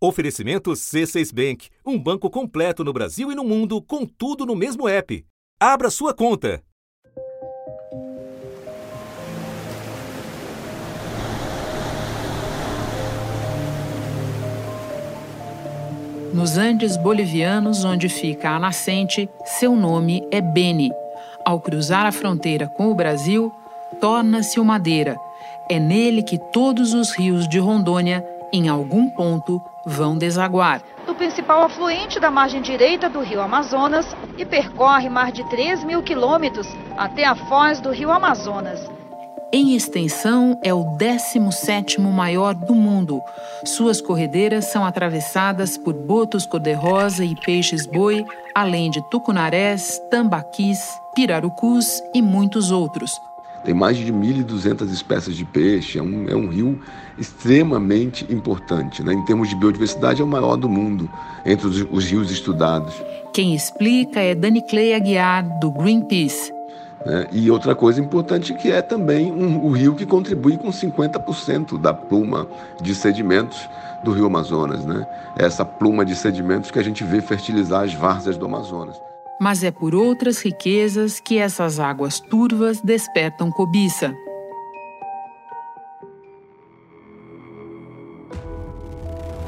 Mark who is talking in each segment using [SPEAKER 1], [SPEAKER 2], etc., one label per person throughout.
[SPEAKER 1] Oferecimento C6 Bank, um banco completo no Brasil e no mundo, com tudo no mesmo app. Abra sua conta.
[SPEAKER 2] Nos Andes bolivianos, onde fica a nascente, seu nome é Beni. Ao cruzar a fronteira com o Brasil, torna-se o Madeira. É nele que todos os rios de Rondônia, em algum ponto, vão desaguar.
[SPEAKER 3] Do principal afluente da margem direita do rio Amazonas e percorre mais de 3 mil quilômetros até a foz do rio Amazonas.
[SPEAKER 2] Em extensão, é o 17º maior do mundo. Suas corredeiras são atravessadas por botos cor-de-rosa e peixes-boi, além de tucunarés, tambaquis, pirarucus e muitos outros.
[SPEAKER 4] Tem mais de 1.200 espécies de peixe, é um, é um rio extremamente importante. Né? Em termos de biodiversidade, é o maior do mundo, entre os, os rios estudados.
[SPEAKER 2] Quem explica é Dani Clay Aguiar, do Greenpeace.
[SPEAKER 4] Né? E outra coisa importante que é também um, o rio que contribui com 50% da pluma de sedimentos do rio Amazonas. Né? Essa pluma de sedimentos que a gente vê fertilizar as várzeas do Amazonas
[SPEAKER 2] mas é por outras riquezas que essas águas turvas despertam cobiça.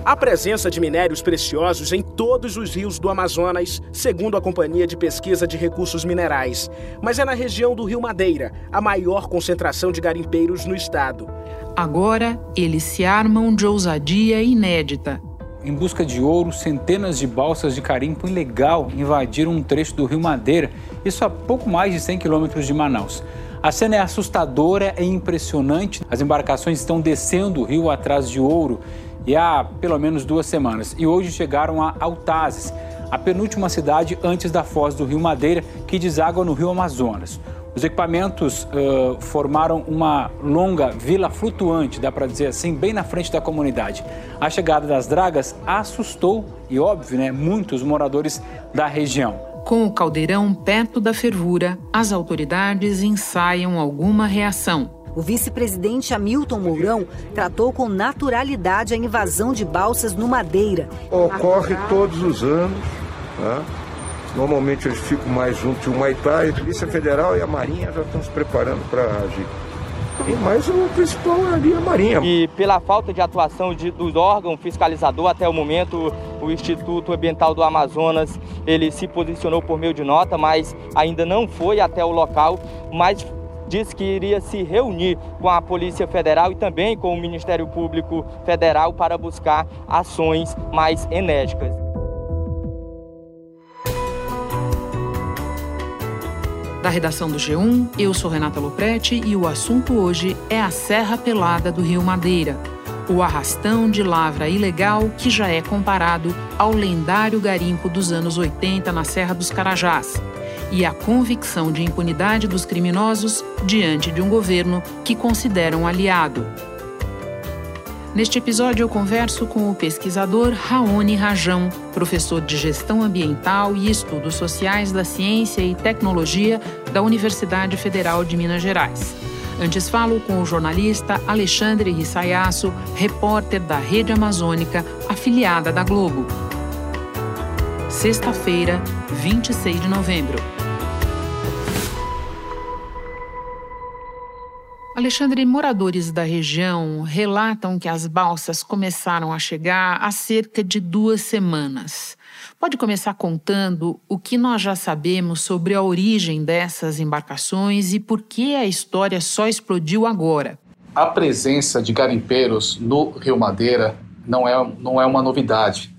[SPEAKER 5] Há presença de minérios preciosos em todos os rios do Amazonas, segundo a Companhia de Pesquisa de Recursos Minerais. Mas é na região do Rio Madeira a maior concentração de garimpeiros no estado.
[SPEAKER 2] Agora, eles se armam de ousadia inédita
[SPEAKER 6] em busca de ouro, centenas de balsas de carimbo ilegal invadiram um trecho do Rio Madeira, isso a pouco mais de 100 quilômetros de Manaus. A cena é assustadora e impressionante. As embarcações estão descendo o rio atrás de ouro e há pelo menos duas semanas. E hoje chegaram a Altazes, a penúltima cidade antes da foz do Rio Madeira, que deságua no Rio Amazonas. Os equipamentos uh, formaram uma longa vila flutuante, dá para dizer assim, bem na frente da comunidade. A chegada das dragas assustou, e óbvio, né, muitos moradores da região.
[SPEAKER 2] Com o caldeirão perto da fervura, as autoridades ensaiam alguma reação.
[SPEAKER 7] O vice-presidente Hamilton Mourão tratou com naturalidade a invasão de balsas no Madeira.
[SPEAKER 8] Ocorre todos os anos. Né? Normalmente eles ficam mais juntos de Humaitá e a Polícia Federal e a Marinha já estão se preparando para agir. E mais o principal é ali a Marinha.
[SPEAKER 9] E pela falta de atuação de, dos órgãos fiscalizador até o momento, o Instituto Ambiental do Amazonas, ele se posicionou por meio de nota, mas ainda não foi até o local, mas disse que iria se reunir com a Polícia Federal e também com o Ministério Público Federal para buscar ações mais enérgicas.
[SPEAKER 2] Da redação do G1, eu sou Renata Loprete e o assunto hoje é a Serra Pelada do Rio Madeira, o arrastão de lavra ilegal que já é comparado ao lendário garimpo dos anos 80 na Serra dos Carajás, e a convicção de impunidade dos criminosos diante de um governo que consideram aliado. Neste episódio, eu converso com o pesquisador Raoni Rajão, professor de Gestão Ambiental e Estudos Sociais da Ciência e Tecnologia da Universidade Federal de Minas Gerais. Antes falo com o jornalista Alexandre Rissayasso, repórter da Rede Amazônica, afiliada da Globo. Sexta-feira, 26 de novembro. Alexandre, moradores da região relatam que as balsas começaram a chegar há cerca de duas semanas. Pode começar contando o que nós já sabemos sobre a origem dessas embarcações e por que a história só explodiu agora?
[SPEAKER 10] A presença de garimpeiros no Rio Madeira não é, não é uma novidade,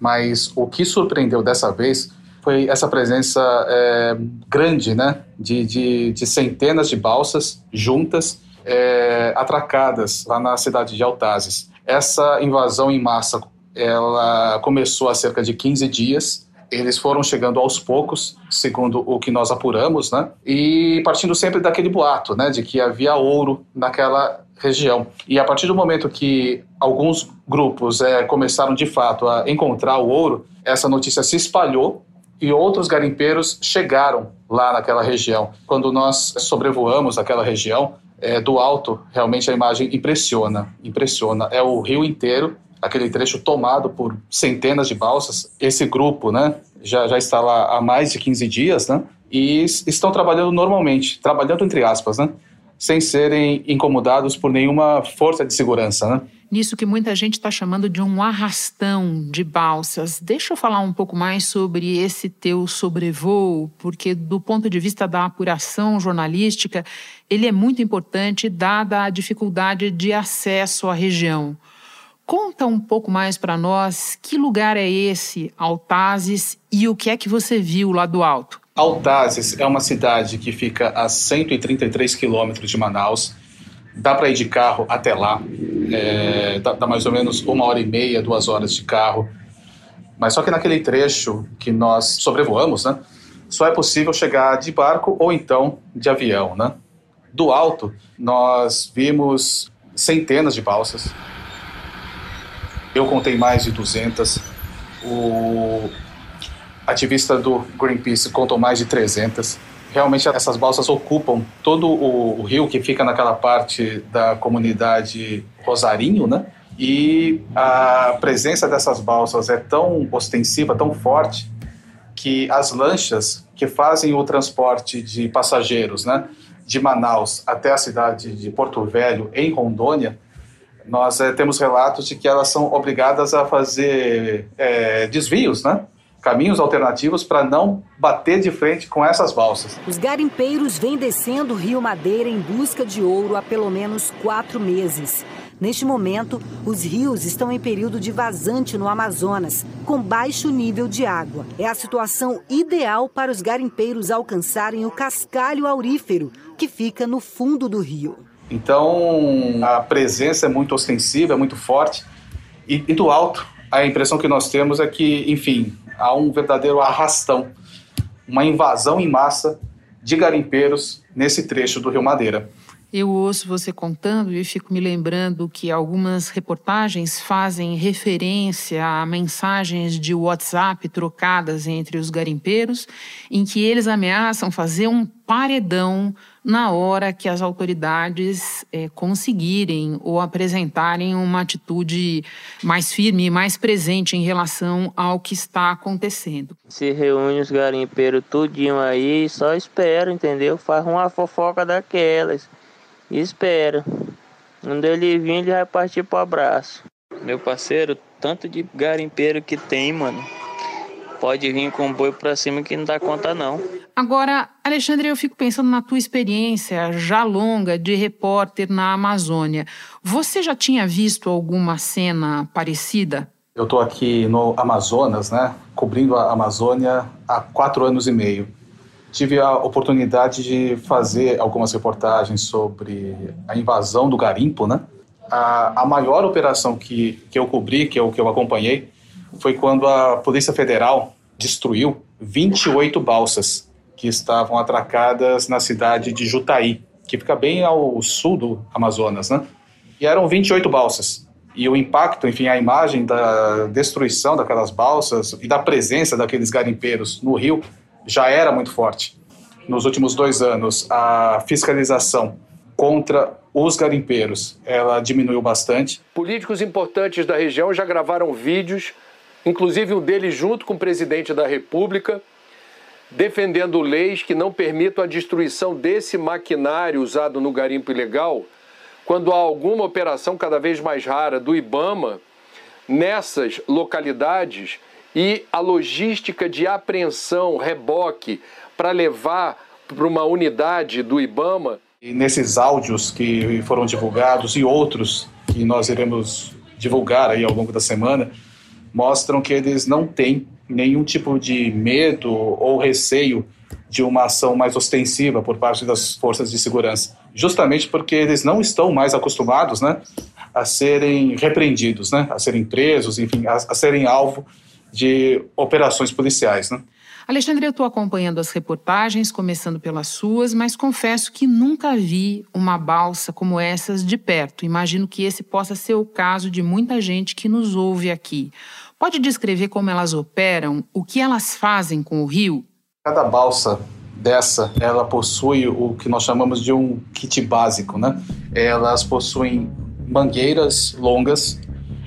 [SPEAKER 10] mas o que surpreendeu dessa vez foi essa presença é, grande né, de, de, de, centenas de balsas juntas, é, atracadas lá na cidade de Altazes. Essa invasão em massa ela começou há cerca de 15 dias. Eles foram chegando aos poucos, segundo o que nós apuramos, né? E partindo sempre daquele boato, né, de que havia ouro naquela região. E a partir do momento que alguns grupos é, começaram de fato a encontrar o ouro, essa notícia se espalhou e outros garimpeiros chegaram lá naquela região. Quando nós sobrevoamos aquela região, é, do alto, realmente a imagem impressiona, impressiona. É o rio inteiro aquele trecho tomado por centenas de balsas. Esse grupo, né, já, já está lá há mais de 15 dias, né, e estão trabalhando normalmente, trabalhando entre aspas, né, sem serem incomodados por nenhuma força de segurança, né.
[SPEAKER 2] Nisso que muita gente está chamando de um arrastão de balsas. Deixa eu falar um pouco mais sobre esse teu sobrevoo, porque do ponto de vista da apuração jornalística, ele é muito importante dada a dificuldade de acesso à região. Conta um pouco mais para nós que lugar é esse, Altazes, e o que é que você viu lá do alto?
[SPEAKER 10] Altazes é uma cidade que fica a 133 quilômetros de Manaus. Dá para ir de carro até lá. É, dá, dá mais ou menos uma hora e meia, duas horas de carro. Mas só que naquele trecho que nós sobrevoamos, né, só é possível chegar de barco ou então de avião, né? Do alto, nós vimos centenas de balsas, eu contei mais de 200. O ativista do Greenpeace contou mais de 300. Realmente essas balsas ocupam todo o, o rio que fica naquela parte da comunidade Rosarinho, né? E a presença dessas balsas é tão ostensiva, tão forte, que as lanchas que fazem o transporte de passageiros, né, de Manaus até a cidade de Porto Velho, em Rondônia, nós é, temos relatos de que elas são obrigadas a fazer é, desvios, né? Caminhos alternativos para não bater de frente com essas balsas.
[SPEAKER 7] Os garimpeiros vêm descendo o Rio Madeira em busca de ouro há pelo menos quatro meses. Neste momento, os rios estão em período de vazante no Amazonas, com baixo nível de água. É a situação ideal para os garimpeiros alcançarem o cascalho aurífero, que fica no fundo do rio.
[SPEAKER 10] Então, a presença é muito ostensiva, é muito forte. E, e, do alto, a impressão que nós temos é que, enfim, há um verdadeiro arrastão, uma invasão em massa de garimpeiros nesse trecho do Rio Madeira.
[SPEAKER 2] Eu ouço você contando e fico me lembrando que algumas reportagens fazem referência a mensagens de WhatsApp trocadas entre os garimpeiros, em que eles ameaçam fazer um paredão na hora que as autoridades é, conseguirem ou apresentarem uma atitude mais firme e mais presente em relação ao que está acontecendo.
[SPEAKER 11] Se reúne os garimpeiros tudinho aí, só espera, entendeu? Faz uma fofoca daquelas e espera. Quando ele vir, ele vai partir pro abraço. Meu parceiro, tanto de garimpeiro que tem, mano. Pode vir com boi pra cima que não dá conta, não.
[SPEAKER 2] Agora, Alexandre, eu fico pensando na tua experiência já longa de repórter na Amazônia. Você já tinha visto alguma cena parecida?
[SPEAKER 10] Eu estou aqui no Amazonas, né, cobrindo a Amazônia há quatro anos e meio tive a oportunidade de fazer algumas reportagens sobre a invasão do garimpo, né? A, a maior operação que, que eu cobri, que eu, que eu acompanhei, foi quando a Polícia Federal destruiu 28 balsas que estavam atracadas na cidade de Jutaí, que fica bem ao sul do Amazonas, né? E eram 28 balsas. E o impacto, enfim, a imagem da destruição daquelas balsas e da presença daqueles garimpeiros no rio já era muito forte. Nos últimos dois anos, a fiscalização contra os garimpeiros ela diminuiu bastante.
[SPEAKER 12] Políticos importantes da região já gravaram vídeos, inclusive um deles junto com o presidente da República, defendendo leis que não permitam a destruição desse maquinário usado no garimpo ilegal, quando há alguma operação cada vez mais rara do IBAMA nessas localidades e a logística de apreensão, reboque, para levar para uma unidade do IBAMA.
[SPEAKER 10] E nesses áudios que foram divulgados e outros que nós iremos divulgar aí ao longo da semana, mostram que eles não têm nenhum tipo de medo ou receio de uma ação mais ostensiva por parte das forças de segurança, justamente porque eles não estão mais acostumados, né, a serem repreendidos, né, a serem presos, enfim, a, a serem alvo de operações policiais. Né?
[SPEAKER 2] Alexandre, eu estou acompanhando as reportagens, começando pelas suas, mas confesso que nunca vi uma balsa como essas de perto. Imagino que esse possa ser o caso de muita gente que nos ouve aqui. Pode descrever como elas operam, o que elas fazem com o rio?
[SPEAKER 10] Cada balsa dessa, ela possui o que nós chamamos de um kit básico, né? Elas possuem mangueiras longas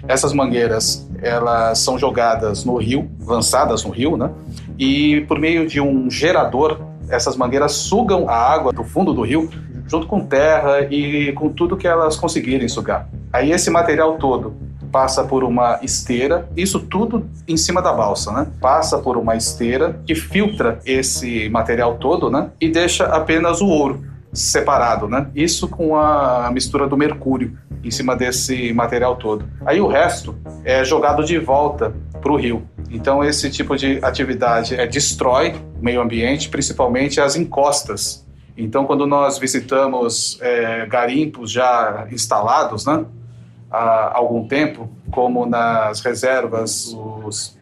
[SPEAKER 10] Essas mangueiras, elas são jogadas no rio, lançadas no rio, né? E por meio de um gerador, essas mangueiras sugam a água do fundo do rio junto com terra e com tudo que elas conseguirem sugar. Aí esse material todo passa por uma esteira, isso tudo em cima da balsa, né? Passa por uma esteira que filtra esse material todo, né? E deixa apenas o ouro separado, né? Isso com a mistura do mercúrio em cima desse material todo. Aí o resto é jogado de volta para o rio. Então esse tipo de atividade é, destrói o meio ambiente, principalmente as encostas. Então quando nós visitamos é, garimpos já instalados, né? há algum tempo, como nas reservas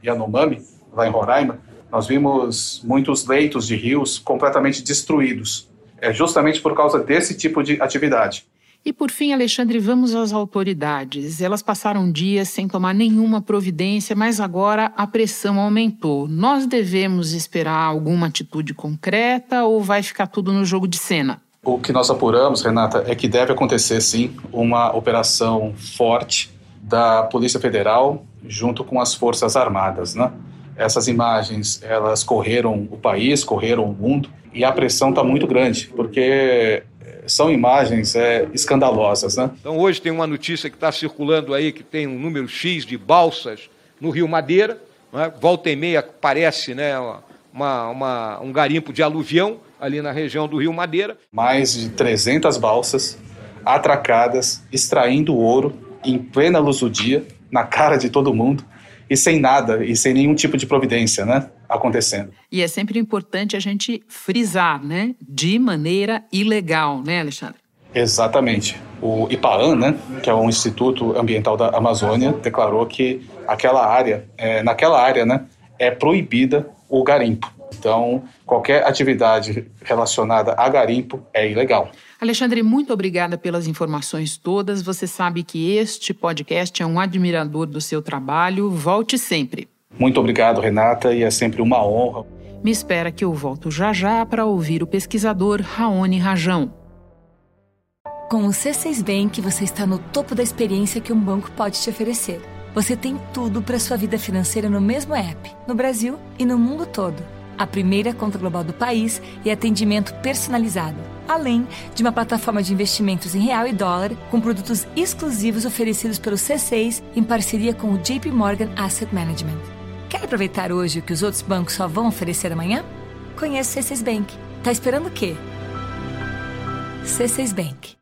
[SPEAKER 10] Yanomami, lá em Roraima, nós vimos muitos leitos de rios completamente destruídos. É justamente por causa desse tipo de atividade.
[SPEAKER 2] E por fim, Alexandre, vamos às autoridades. Elas passaram dias sem tomar nenhuma providência, mas agora a pressão aumentou. Nós devemos esperar alguma atitude concreta ou vai ficar tudo no jogo de cena?
[SPEAKER 10] O que nós apuramos, Renata, é que deve acontecer sim uma operação forte da Polícia Federal junto com as Forças Armadas, né? Essas imagens, elas correram o país, correram o mundo e a pressão está muito grande, porque são imagens é, escandalosas, né?
[SPEAKER 12] Então hoje tem uma notícia que está circulando aí que tem um número X de balsas no Rio Madeira, né? volta e meia aparece né, uma, uma, um garimpo de aluvião, ali na região do Rio Madeira.
[SPEAKER 10] Mais de 300 balsas atracadas, extraindo ouro em plena luz do dia, na cara de todo mundo e sem nada e sem nenhum tipo de providência, né, acontecendo.
[SPEAKER 2] E é sempre importante a gente frisar, né, de maneira ilegal, né, Alexandre?
[SPEAKER 10] Exatamente. O IPAAN, né, que é o Instituto Ambiental da Amazônia, declarou que aquela área, é, naquela área, né, é proibida o garimpo. Então, qualquer atividade relacionada a garimpo é ilegal.
[SPEAKER 2] Alexandre, muito obrigada pelas informações todas. Você sabe que este podcast é um admirador do seu trabalho. Volte sempre.
[SPEAKER 10] Muito obrigado, Renata, e é sempre uma honra.
[SPEAKER 2] Me espera que eu volto já já para ouvir o pesquisador Raoni Rajão.
[SPEAKER 13] Com o C6 Bank, você está no topo da experiência que um banco pode te oferecer. Você tem tudo para sua vida financeira no mesmo app, no Brasil e no mundo todo a primeira conta global do país e atendimento personalizado, além de uma plataforma de investimentos em real e dólar com produtos exclusivos oferecidos pelo C6 em parceria com o JP Morgan Asset Management. Quer aproveitar hoje o que os outros bancos só vão oferecer amanhã? Conheça o C6 Bank. Tá esperando o quê? C6 Bank.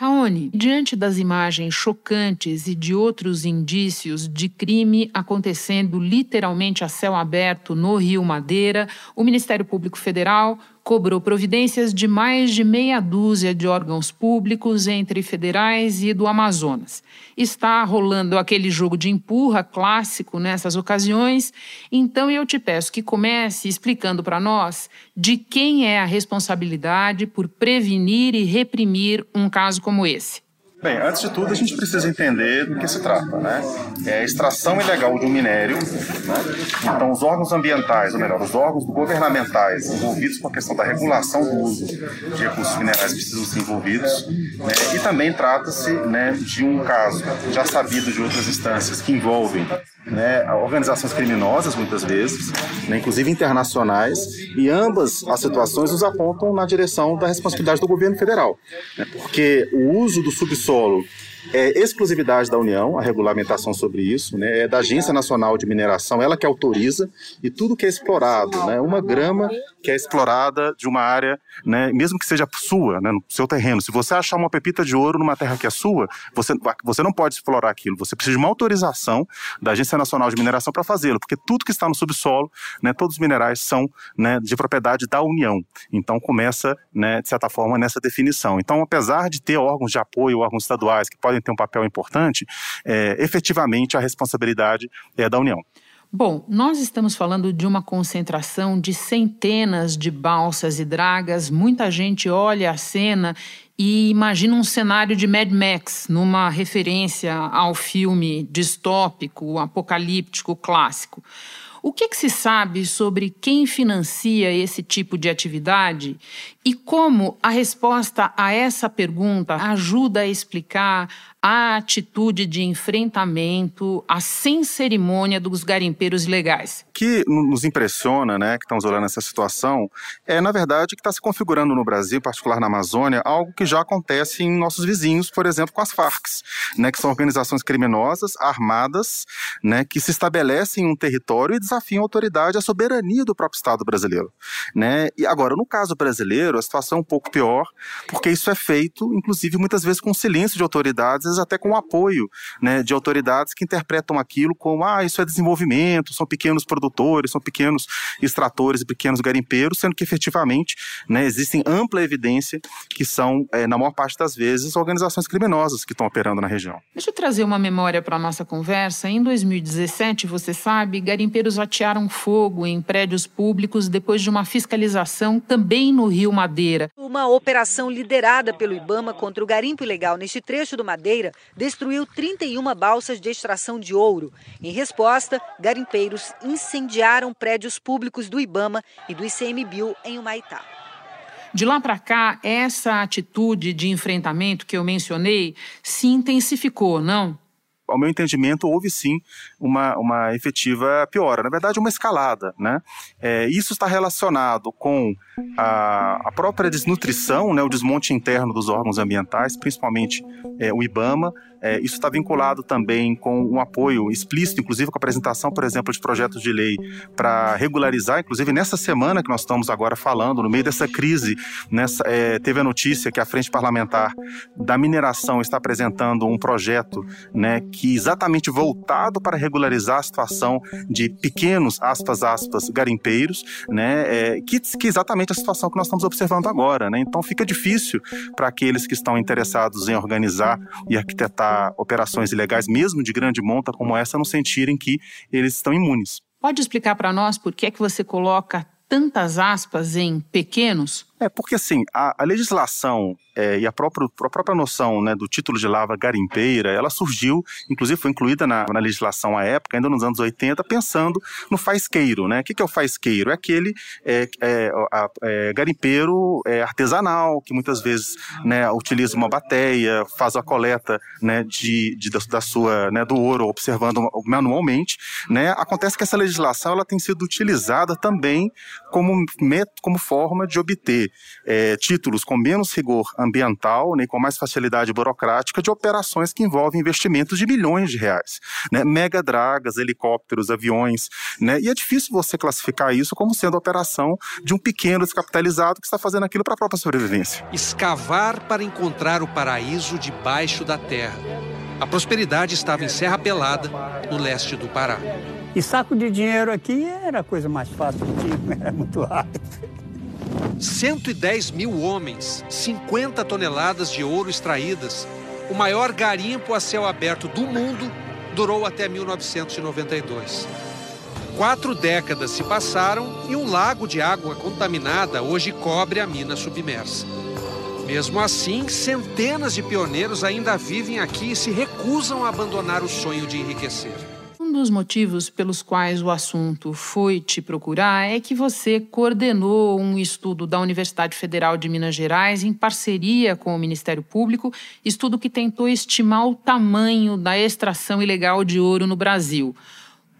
[SPEAKER 2] Raoni, diante das imagens chocantes e de outros indícios de crime acontecendo literalmente a céu aberto no Rio Madeira, o Ministério Público Federal cobrou providências de mais de meia dúzia de órgãos públicos, entre federais e do Amazonas. Está rolando aquele jogo de empurra clássico nessas ocasiões, então eu te peço que comece explicando para nós de quem é a responsabilidade por prevenir e reprimir um caso como esse.
[SPEAKER 14] Bem, antes de tudo, a gente precisa entender do que se trata, né? É a extração ilegal de um minério, né? Então, os órgãos ambientais, ou melhor, os órgãos governamentais envolvidos com a questão da regulação do uso de recursos minerais precisam ser envolvidos, né? E também trata-se né, de um caso já sabido de outras instâncias que envolvem né, organizações criminosas, muitas vezes, né, inclusive internacionais, e ambas as situações nos apontam na direção da responsabilidade do governo federal, né, porque o uso do subsolo solo é exclusividade da União, a regulamentação sobre isso, né? é da Agência Nacional de Mineração, ela que autoriza, e tudo que é explorado, né? uma grama que é explorada de uma área, né? mesmo que seja sua, né? no seu terreno, se você achar uma pepita de ouro numa terra que é sua, você, você não pode explorar aquilo, você precisa de uma autorização da Agência Nacional de Mineração para fazê-lo, porque tudo que está no subsolo, né? todos os minerais são né? de propriedade da União, então começa, né? de certa forma, nessa definição. Então, apesar de ter órgãos de apoio, órgãos estaduais que podem ter um papel importante, é, efetivamente a responsabilidade é da União.
[SPEAKER 2] Bom, nós estamos falando de uma concentração de centenas de balsas e dragas. Muita gente olha a cena e imagina um cenário de Mad Max, numa referência ao filme distópico, apocalíptico clássico. O que, que, se sabe sobre quem financia esse tipo de atividade e como a resposta a essa pergunta ajuda a explicar a atitude de enfrentamento, a sem cerimônia dos garimpeiros ilegais?
[SPEAKER 14] O que nos impressiona, né, que estamos olhando essa situação, é, na verdade, que está se configurando no Brasil, particular na Amazônia, algo que já acontece em nossos vizinhos, por exemplo, com as Farc, né, que são organizações criminosas, armadas, né, que se estabelecem em um território e desafiam a autoridade, a soberania do próprio Estado brasileiro. Né? E agora, no caso brasileiro, a situação é um pouco pior, porque isso é feito, inclusive, muitas vezes com silêncio de autoridades vezes até com o apoio né, de autoridades que interpretam aquilo como ah, isso é desenvolvimento, são pequenos produtores, são pequenos extratores e pequenos garimpeiros, sendo que efetivamente né, existem ampla evidência que são, é, na maior parte das vezes, organizações criminosas que estão operando na região.
[SPEAKER 2] Deixa eu trazer uma memória para a nossa conversa. Em 2017, você sabe, garimpeiros atearam fogo em prédios públicos depois de uma fiscalização também no Rio Madeira.
[SPEAKER 7] Uma operação liderada pelo Ibama contra o garimpo ilegal neste trecho do Madeira destruiu 31 balsas de extração de ouro. Em resposta, garimpeiros incendiaram prédios públicos do Ibama e do ICMBio em Humaitá.
[SPEAKER 2] De lá para cá, essa atitude de enfrentamento que eu mencionei se intensificou, não?
[SPEAKER 14] ao meu entendimento, houve sim uma, uma efetiva piora, na verdade, uma escalada. Né? É, isso está relacionado com a, a, própria desnutrição, né, o desmonte interno dos órgãos ambientais, principalmente é, o IBAMA, é, isso está vinculado também com um apoio explícito, inclusive com a apresentação, por exemplo, de projetos de lei para regularizar, inclusive nessa semana que nós estamos agora falando, no meio dessa crise, nessa, é, teve a notícia que a Frente Parlamentar da Mineração está apresentando um projeto né, que exatamente voltado para regularizar a situação de pequenos, aspas, aspas, garimpeiros, né, é, que, que é exatamente a situação que nós estamos observando agora. Né? Então fica difícil para aqueles que estão interessados em organizar e arquitetar operações ilegais, mesmo de grande monta como essa, não sentirem que eles estão imunes.
[SPEAKER 2] Pode explicar para nós por que é que você coloca tantas aspas em pequenos?
[SPEAKER 14] É, porque assim, a, a legislação é, e a própria, a própria noção né, do título de lavra garimpeira, ela surgiu, inclusive foi incluída na, na, legislação à época, ainda nos anos 80, pensando no faisqueiro. Né? O que, que é o faisqueiro? É aquele é, é, é, garimpeiro é, artesanal, que muitas vezes né, utiliza uma bateia, faz a coleta né, de, de, da sua, né, do ouro, observando manualmente. Né? Acontece que essa legislação ela tem sido utilizada também como, como forma de obter é, títulos com menos rigor ambiental, nem né, com mais facilidade burocrática, de operações que envolvem investimentos de milhões de reais. Né? Mega dragas, helicópteros, aviões. Né? E é difícil você classificar isso como sendo a operação de um pequeno descapitalizado que está fazendo aquilo para a própria sobrevivência.
[SPEAKER 15] Escavar para encontrar o paraíso debaixo da terra. A prosperidade estava em Serra Pelada, no leste do Pará.
[SPEAKER 16] E saco de dinheiro aqui era a coisa mais fácil que tinha, era muito rápido.
[SPEAKER 15] 110 mil homens, 50 toneladas de ouro extraídas. O maior garimpo a céu aberto do mundo durou até 1992. Quatro décadas se passaram e um lago de água contaminada hoje cobre a mina submersa. Mesmo assim, centenas de pioneiros ainda vivem aqui e se recusam a abandonar o sonho de enriquecer.
[SPEAKER 2] Um dos motivos pelos quais o assunto foi te procurar é que você coordenou um estudo da Universidade Federal de Minas Gerais em parceria com o Ministério Público, estudo que tentou estimar o tamanho da extração ilegal de ouro no Brasil.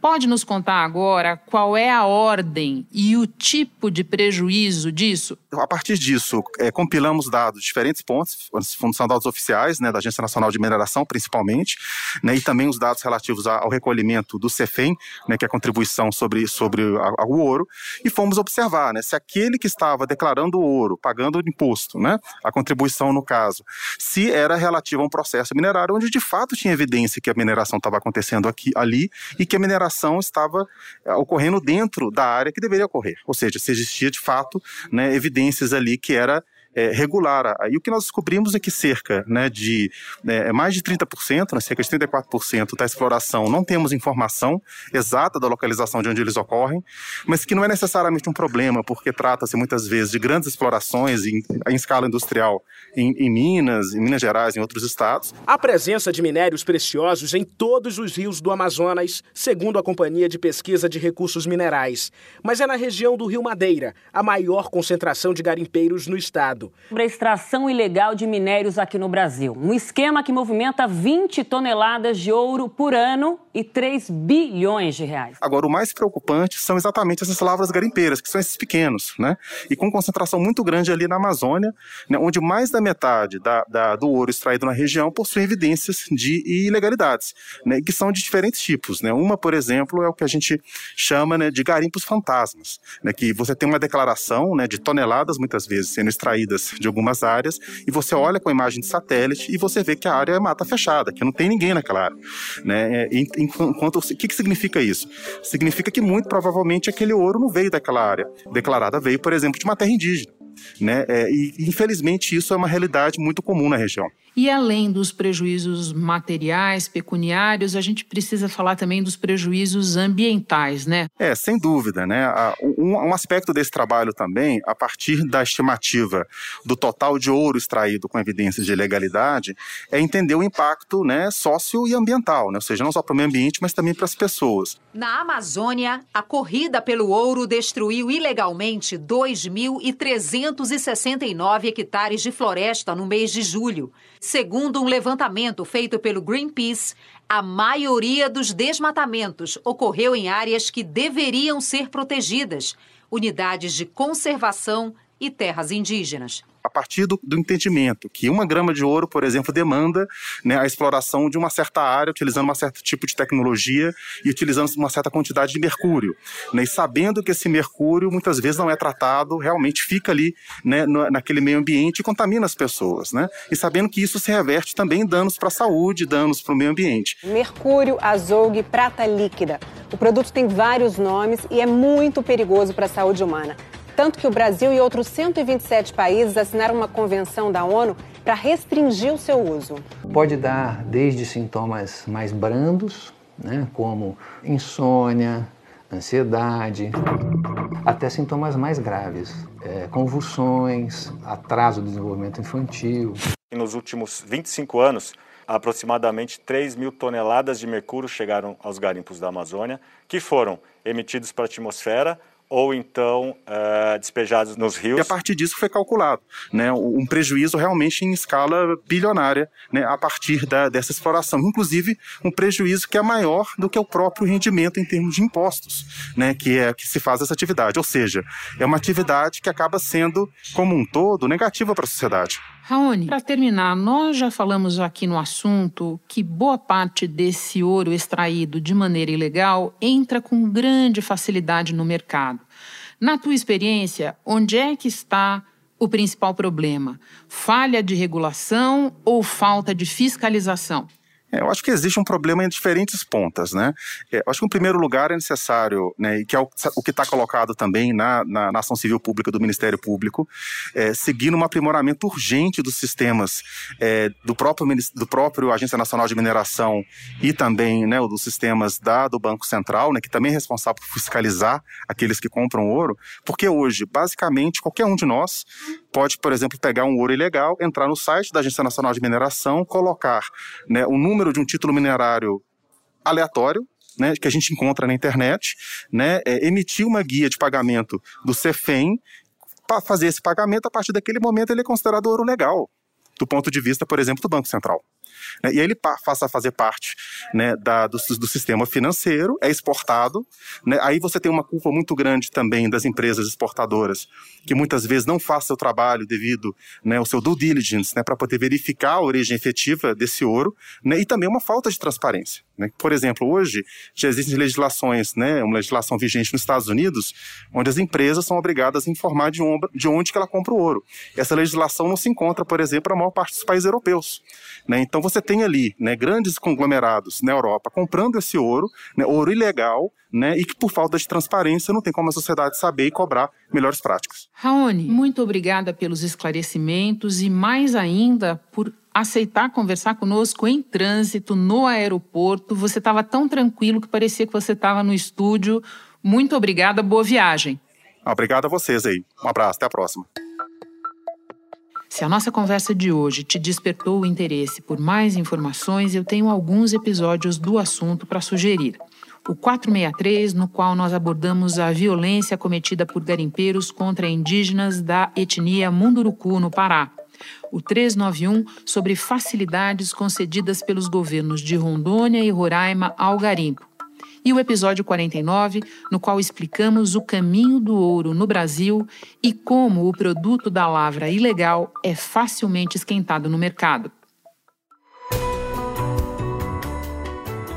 [SPEAKER 2] Pode nos contar agora qual é a ordem e o tipo de prejuízo disso?
[SPEAKER 14] A partir disso, é, compilamos dados de diferentes pontos, são dados oficiais, né, da Agência Nacional de Mineração, principalmente, né, e também os dados relativos ao recolhimento do CEFEM, né, que é a contribuição sobre, sobre o ouro, e fomos observar né, se aquele que estava declarando o ouro, pagando o imposto, né, a contribuição no caso, se era relativo a um processo minerário onde de fato tinha evidência que a mineração estava acontecendo aqui, ali e que a mineração operação estava eh, ocorrendo dentro da área que deveria ocorrer. Ou seja, se existia de fato né, evidências ali que era é, regular. O que nós descobrimos é que cerca né, de é, mais de 30%, né, cerca de 34% da exploração, não temos informação exata da localização de onde eles ocorrem, mas que não é necessariamente um problema, porque trata-se muitas vezes de grandes explorações em, em escala industrial em, em Minas, em Minas Gerais, em outros estados.
[SPEAKER 5] A presença de minérios preciosos em todos os rios do Amazonas, segundo a Companhia de Pesquisa de Recursos Minerais, mas é na região do Rio Madeira a maior concentração de garimpeiros no estado.
[SPEAKER 17] Sobre a extração ilegal de minérios aqui no Brasil. Um esquema que movimenta 20 toneladas de ouro por ano e 3 bilhões de reais.
[SPEAKER 14] Agora, o mais preocupante são exatamente essas lavras garimpeiras, que são esses pequenos, né? E com concentração muito grande ali na Amazônia, né? onde mais da metade da, da, do ouro extraído na região possui evidências de ilegalidades, né? Que são de diferentes tipos, né? Uma, por exemplo, é o que a gente chama né, de garimpos fantasmas, né? Que você tem uma declaração né, de toneladas, muitas vezes, sendo de algumas áreas, e você olha com a imagem de satélite e você vê que a área é mata fechada, que não tem ninguém naquela área, né? enquanto o que, que significa isso? Significa que muito provavelmente aquele ouro não veio daquela área declarada, veio, por exemplo, de uma terra indígena. Né? É, e infelizmente isso é uma realidade muito comum na região.
[SPEAKER 2] E além dos prejuízos materiais, pecuniários, a gente precisa falar também dos prejuízos ambientais, né?
[SPEAKER 14] É, sem dúvida, né? Um, um aspecto desse trabalho também, a partir da estimativa do total de ouro extraído com evidências de ilegalidade, é entender o impacto né, sócio e ambiental, né? ou seja, não só para o meio ambiente, mas também para as pessoas.
[SPEAKER 18] Na Amazônia, a corrida pelo ouro destruiu ilegalmente 2.369 hectares de floresta no mês de julho. Segundo um levantamento feito pelo Greenpeace, a maioria dos desmatamentos ocorreu em áreas que deveriam ser protegidas, unidades de conservação e terras indígenas
[SPEAKER 14] a partir do, do, entendimento que uma grama de ouro, por exemplo, demanda né, a exploração de uma certa área, utilizando um certo tipo de tecnologia e utilizando uma certa quantidade de mercúrio. Né, e sabendo que esse mercúrio muitas vezes não é tratado, realmente fica ali né, no, naquele meio ambiente e contamina as pessoas. Né, e sabendo que isso se reverte também em danos para a saúde, danos para o meio ambiente.
[SPEAKER 19] Mercúrio, azougue, prata líquida. O produto tem vários nomes e é muito perigoso para a saúde humana tanto que o Brasil e outros 127 países assinaram uma convenção da ONU para restringir o seu uso.
[SPEAKER 20] Pode dar desde sintomas mais brandos, né, como insônia, ansiedade, até sintomas mais graves, é, convulsões, atraso do desenvolvimento infantil.
[SPEAKER 21] Nos últimos 25 anos, aproximadamente 3 mil toneladas de mercúrio chegaram aos garimpos da Amazônia, que foram emitidos para a atmosfera ou então uh, despejados nos rios.
[SPEAKER 14] E a partir disso foi calculado né, um prejuízo realmente em escala bilionária né, a partir da, dessa exploração. Inclusive, um prejuízo que é maior do que o próprio rendimento em termos de impostos né, que é que se faz essa atividade. Ou seja, é uma atividade que acaba sendo, como um todo, negativa para a sociedade.
[SPEAKER 2] Raoni, para terminar, nós já falamos aqui no assunto que boa parte desse ouro extraído de maneira ilegal entra com grande facilidade no mercado. Na tua experiência, onde é que está o principal problema? Falha de regulação ou falta de fiscalização?
[SPEAKER 14] É, eu acho que existe um problema em diferentes pontas, né? É, acho que, em primeiro lugar, é necessário, né, e que é o, o que está colocado também na, na, na, ação civil pública do Ministério Público, é, seguir um aprimoramento urgente dos sistemas é, do, próprio, do próprio Agência Nacional de Mineração e também né, dos sistemas da, do Banco Central, né, que também é responsável por fiscalizar aqueles que compram ouro, porque hoje, basicamente, qualquer um de nós pode, por exemplo, pegar um ouro ilegal, entrar no site da Agência Nacional de Mineração, colocar né, o número de um título minerário aleatório, né, que a gente encontra na internet, né, é, emitir uma guia de pagamento do CEFEM para fazer esse pagamento, a partir daquele momento ele é considerado ouro legal, do ponto de vista, por exemplo, do Banco Central. Né, e aí ele passa a fazer parte né, da, do, do, sistema financeiro, é exportado. Né, aí você tem uma culpa muito grande também das empresas exportadoras, que muitas vezes não fazem seu trabalho devido né, ao seu due diligence né, para poder verificar a origem efetiva desse ouro, né, e também uma falta de transparência. Né. Por exemplo, hoje já existem legislações, né, uma legislação vigente nos Estados Unidos, onde as empresas são obrigadas a informar de, onde, de onde que ela compra o ouro. Essa legislação não se encontra, por exemplo, na maior parte dos países europeus. Né? Então você tem ali né, grandes conglomerados na Europa comprando esse ouro, né, ouro ilegal, né, e que por falta de transparência não tem como a sociedade saber e cobrar melhores práticas.
[SPEAKER 2] Raoni, muito obrigada pelos esclarecimentos e mais ainda por aceitar conversar conosco em trânsito no aeroporto. Você estava tão tranquilo que parecia que você estava no estúdio. Muito obrigada, boa viagem.
[SPEAKER 14] Obrigado a vocês aí. Um abraço, até a próxima.
[SPEAKER 2] Se a nossa conversa de hoje te despertou o interesse por mais informações, eu tenho alguns episódios do assunto para sugerir. O 463, no qual nós abordamos a violência cometida por garimpeiros contra indígenas da etnia Munduruku, no Pará. O 391, sobre facilidades concedidas pelos governos de Rondônia e Roraima ao garimpo e o episódio 49, no qual explicamos o caminho do ouro no Brasil e como o produto da lavra ilegal é facilmente esquentado no mercado.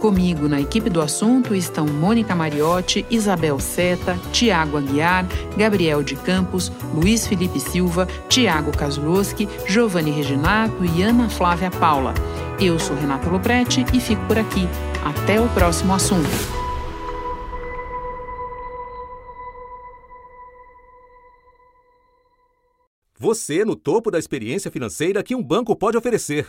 [SPEAKER 2] Comigo na equipe do assunto estão Mônica Mariotti, Isabel Seta, Tiago Aguiar, Gabriel de Campos, Luiz Felipe Silva, Tiago Kazuloski, Giovanni Reginato e Ana Flávia Paula. Eu sou Renata Loprete e fico por aqui. Até o próximo assunto.
[SPEAKER 22] Você no topo da experiência financeira que um banco pode oferecer.